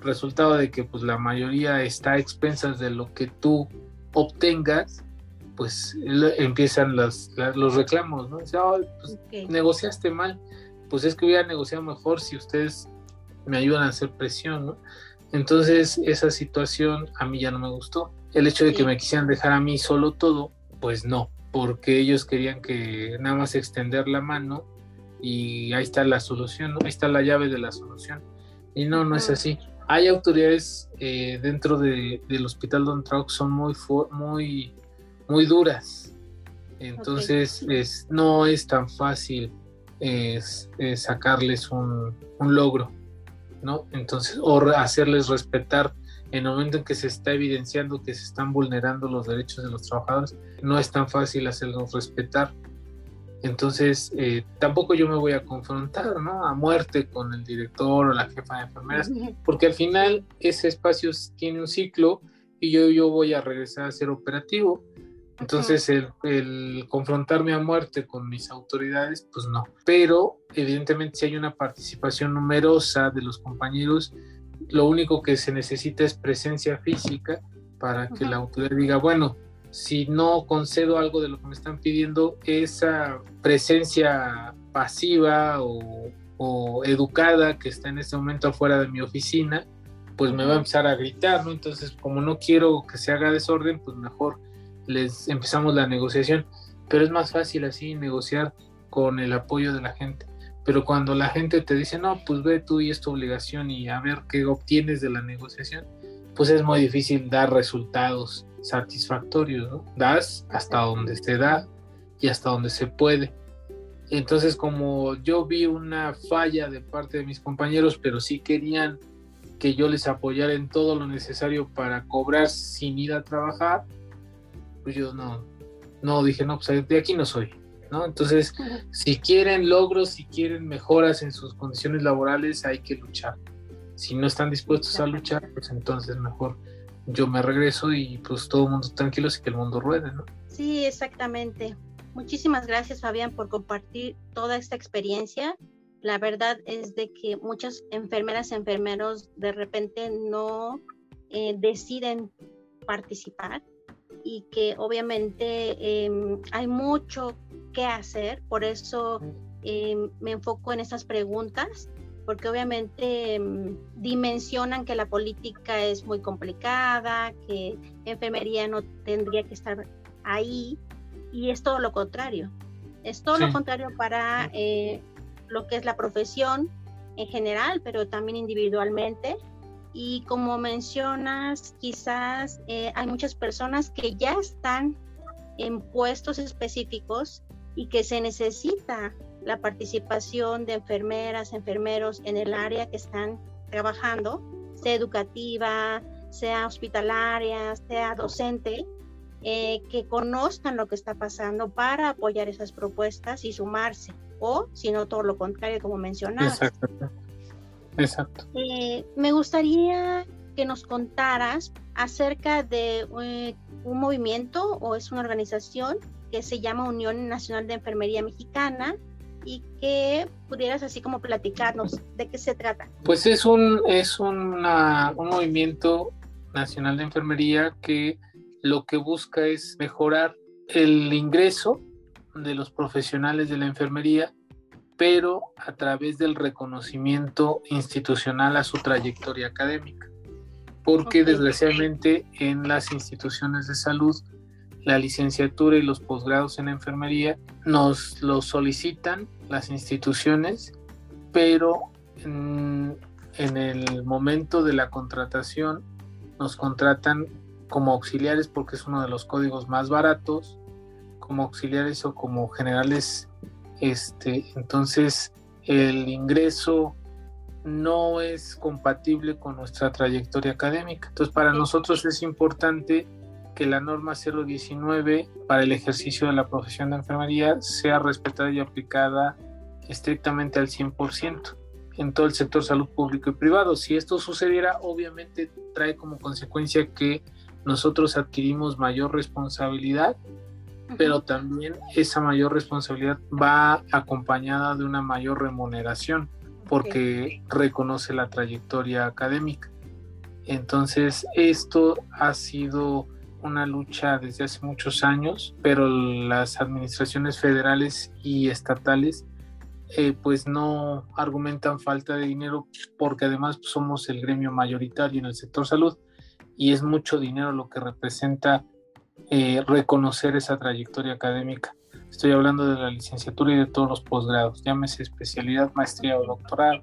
resultado de que pues la mayoría está a expensas de lo que tú obtengas, pues empiezan los, los reclamos, ¿no? Dice, pues, negociaste mal, pues es que hubiera negociado mejor si ustedes me ayudan a hacer presión, ¿no? Entonces esa situación a mí ya no me gustó. El hecho de que me quisieran dejar a mí solo todo, pues no porque ellos querían que nada más extender la mano y ahí está la solución, ahí está la llave de la solución. Y no, no es así. Hay autoridades eh, dentro del hospital Don Trauc son muy, muy, muy duras. Entonces es, no es tan fácil sacarles un, un, logro, ¿no? Entonces, o hacerles respetar en el momento en que se está evidenciando que se están vulnerando los derechos de los trabajadores, no es tan fácil hacerlos respetar. Entonces, eh, tampoco yo me voy a confrontar ¿no? a muerte con el director o la jefa de enfermeras, porque al final ese espacio tiene un ciclo y yo, yo voy a regresar a ser operativo. Entonces, el, el, confrontarme a muerte con mis autoridades, pues no. Pero, evidentemente, si hay una participación numerosa de los compañeros, lo único que se necesita es presencia física para que la autoridad diga, bueno, si no concedo algo de lo que me están pidiendo, esa presencia pasiva o, educada que está en este momento afuera de mi oficina, pues me va a empezar a gritar, ¿no? Entonces, como no quiero que se haga desorden, pues mejor les empezamos la negociación. Pero es más fácil así negociar con el apoyo de la gente. Pero cuando la gente te dice, no, pues ve tú y es tu obligación y a ver qué obtienes de la negociación, pues es muy difícil dar resultados satisfactorios, ¿no? Das hasta donde se da y hasta donde se puede. Entonces, como yo vi una falla de parte de mis compañeros, pero sí querían que yo les apoyara en todo lo necesario para cobrar sin ir a trabajar, pues yo no, no dije, no, pues de aquí no soy. Entonces, si quieren logros, si quieren mejoras en sus condiciones laborales, hay que luchar. Si no están dispuestos a luchar, pues entonces mejor yo me regreso y pues todo el mundo tranquilo y que el mundo ruede, ¿no? Sí, exactamente. Muchísimas gracias, Fabián, por compartir toda esta experiencia. La verdad es de que muchas enfermeras y enfermeros de repente no eh, deciden participar y que obviamente em, hay mucho que hacer, por eso em, me enfoco en estas preguntas, porque obviamente em, dimensionan que la política es muy complicada, que enfermería no tendría que estar ahí, y es todo lo contrario. Es todo lo contrario para eh, lo que es la profesión en general, pero también individualmente. Y como mencionas, quizás eh, hay muchas personas que ya están en puestos específicos y que se necesita la participación de enfermeras, enfermeros en el área que están trabajando, sea educativa, sea hospitalaria, sea docente, eh, que conozcan lo que está pasando para apoyar esas propuestas y sumarse, o si no todo lo contrario, como mencionabas. Exacto. Eh, me gustaría que nos contaras acerca de eh, un movimiento o es una organización que se llama Unión Nacional de Enfermería Mexicana y que pudieras así como platicarnos de qué se trata. Pues es un, es una, un movimiento nacional de enfermería que lo que busca es mejorar el ingreso de los profesionales de la enfermería, pero a través del reconocimiento institucional a su trayectoria académica. Porque desgraciadamente en las instituciones de salud la licenciatura y los posgrados en enfermería nos lo solicitan las instituciones, pero en, el momento de la contratación nos contratan como auxiliares porque es uno de los códigos más baratos, como auxiliares o como generales. Este, entonces el ingreso no es compatible con nuestra trayectoria académica. Entonces para nosotros es importante que la norma 019 para el ejercicio de la profesión de enfermería sea respetada y aplicada estrictamente al 100% en todo el sector salud público y privado. Si esto sucediera, obviamente trae como consecuencia que nosotros adquirimos mayor responsabilidad, pero también esa mayor responsabilidad va acompañada de una mayor remuneración porque reconoce la trayectoria académica. Entonces, esto ha sido una lucha desde hace muchos años, pero las administraciones federales y estatales eh, pues no argumentan falta de dinero porque además somos el gremio mayoritario en el sector salud y es mucho dinero lo que representa eh, reconocer esa trayectoria académica. Estoy hablando de la licenciatura y de todos los posgrados, llámese especialidad, maestría o doctorado.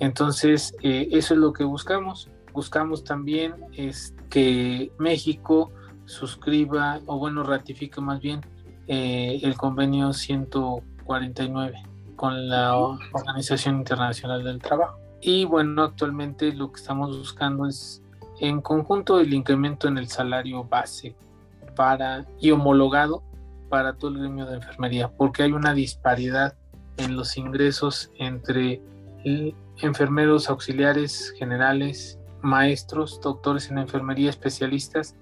Entonces, eh, eso es lo que buscamos. Buscamos también es que México suscriba o bueno, ratifique más bien eh, el convenio 149 con la Organización Internacional del Trabajo. Y bueno, actualmente lo que estamos buscando es en conjunto el incremento en el salario base para y homologado para todo el gremio de enfermería, porque hay una disparidad en los ingresos entre enfermeros auxiliares generales, maestros, doctores en enfermería, especialistas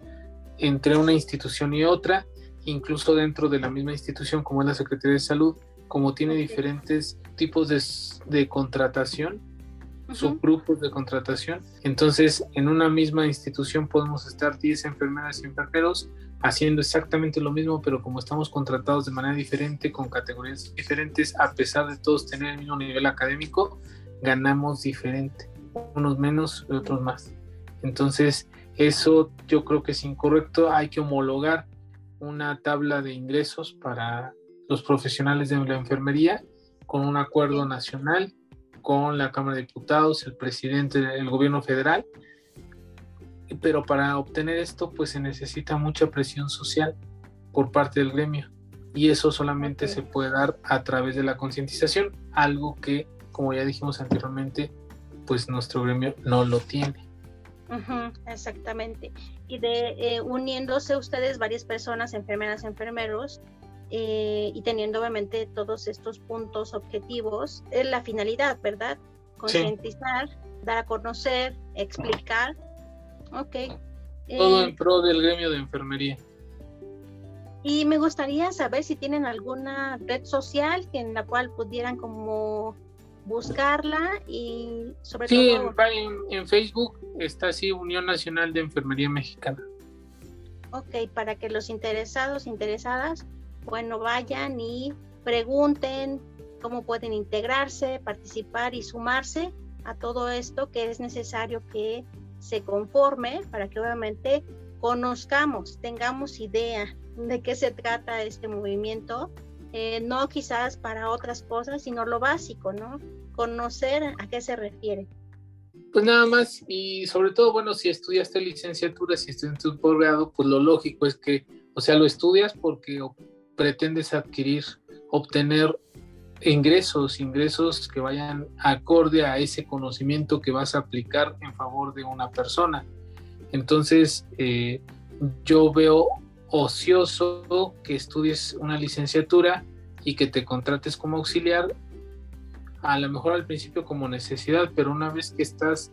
entre una institución y otra, incluso dentro de la misma institución como es la Secretaría de Salud, como tiene diferentes tipos de, contratación, subgrupos de contratación. Entonces, en una misma institución podemos estar 10 enfermeras y enfermeros haciendo exactamente lo mismo, pero como estamos contratados de manera diferente, con categorías diferentes, a pesar de todos tener el mismo nivel académico, ganamos diferente, unos menos y otros más. Entonces, eso yo creo que es incorrecto. Hay que homologar una tabla de ingresos para los profesionales de la enfermería con un acuerdo nacional con la Cámara de Diputados, el presidente del gobierno federal. Pero para obtener esto, pues se necesita mucha presión social por parte del gremio. Y eso solamente se puede dar a través de la concientización, algo que, como ya dijimos anteriormente, pues nuestro gremio no lo tiene exactamente. Y de eh, uniéndose ustedes varias personas, enfermeras, enfermeros, eh, y teniendo obviamente todos estos puntos objetivos, es la finalidad, ¿verdad? Concientizar, dar a conocer, explicar. Ok. Todo en eh, pro del gremio de enfermería. Y me gustaría saber si tienen alguna red social en la cual pudieran como buscarla y sobre todo... Sí, en, Facebook está así Unión Nacional de Enfermería Mexicana. Ok, para que los interesados, interesadas, bueno, vayan y pregunten cómo pueden integrarse, participar y sumarse a todo esto que es necesario que se conforme para que obviamente conozcamos, tengamos idea de qué se trata este movimiento, eh, no quizás para otras cosas, sino lo básico, ¿no? Conocer a qué se refiere. Pues nada más, y sobre todo, bueno, si estudiaste licenciatura, si estudiaste un posgrado, pues lo lógico es que, o sea, lo estudias porque pretendes adquirir, obtener ingresos, ingresos que vayan acorde a ese conocimiento que vas a aplicar en favor de una persona. Entonces, eh, yo veo ocioso que estudies una licenciatura y que te contrates como auxiliar, a lo mejor al principio como necesidad, pero una vez que estás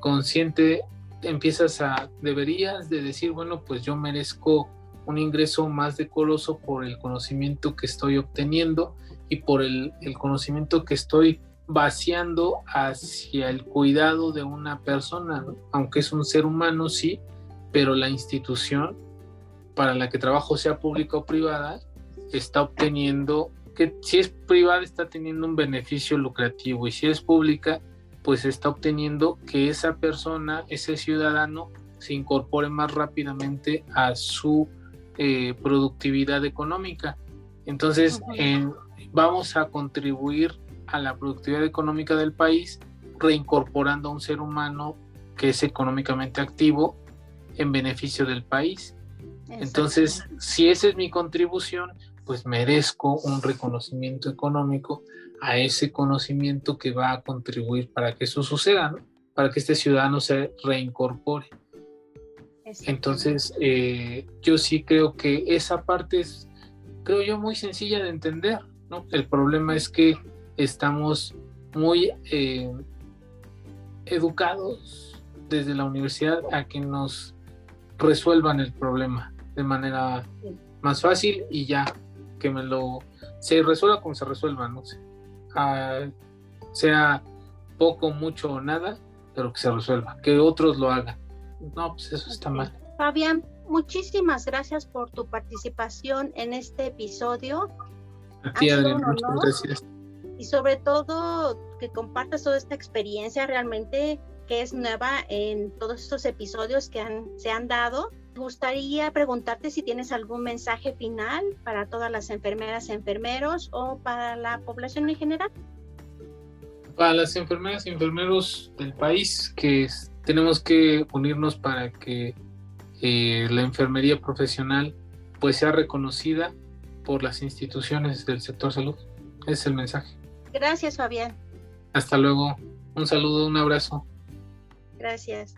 consciente, empiezas a, deberías de decir, bueno, pues yo merezco un ingreso más decoroso por el conocimiento que estoy obteniendo y por el, el conocimiento que estoy vaciando hacia el cuidado de una persona, aunque es un ser humano, sí, pero la institución para la que trabajo, sea pública o privada, está obteniendo, que si es privada está teniendo un beneficio lucrativo y si es pública, pues está obteniendo que esa persona, ese ciudadano, se incorpore más rápidamente a su eh, productividad económica. Entonces, vamos a contribuir a la productividad económica del país reincorporando a un ser humano que es económicamente activo en beneficio del país. Entonces, si esa es mi contribución, pues merezco un reconocimiento económico a ese conocimiento que va a contribuir para que eso suceda, para que este ciudadano se reincorpore. Entonces, eh, yo sí creo que esa parte es, creo yo, muy sencilla de entender, ¿no? El problema es que estamos muy eh, educados desde la universidad a que nos resuelvan el problema de manera más fácil y ya que me lo se resuelva como se resuelva, no sé. Ah, sea poco, mucho o nada, pero que se resuelva, que otros lo hagan. No, pues eso está mal. Fabián, muchísimas gracias por tu participación en este episodio. A ti, Adrián, muchas gracias. Y sobre todo que compartas toda esta experiencia realmente que es nueva en todos estos episodios que han, se han dado gustaría preguntarte si tienes algún mensaje final para todas las enfermeras y enfermeros o para la población en general. Para las enfermeras y enfermeros del país, que tenemos que unirnos para que eh, la enfermería profesional pues sea reconocida por las instituciones del sector salud. Ese es el mensaje. Gracias, Fabián. Hasta luego. Un saludo, un abrazo. Gracias.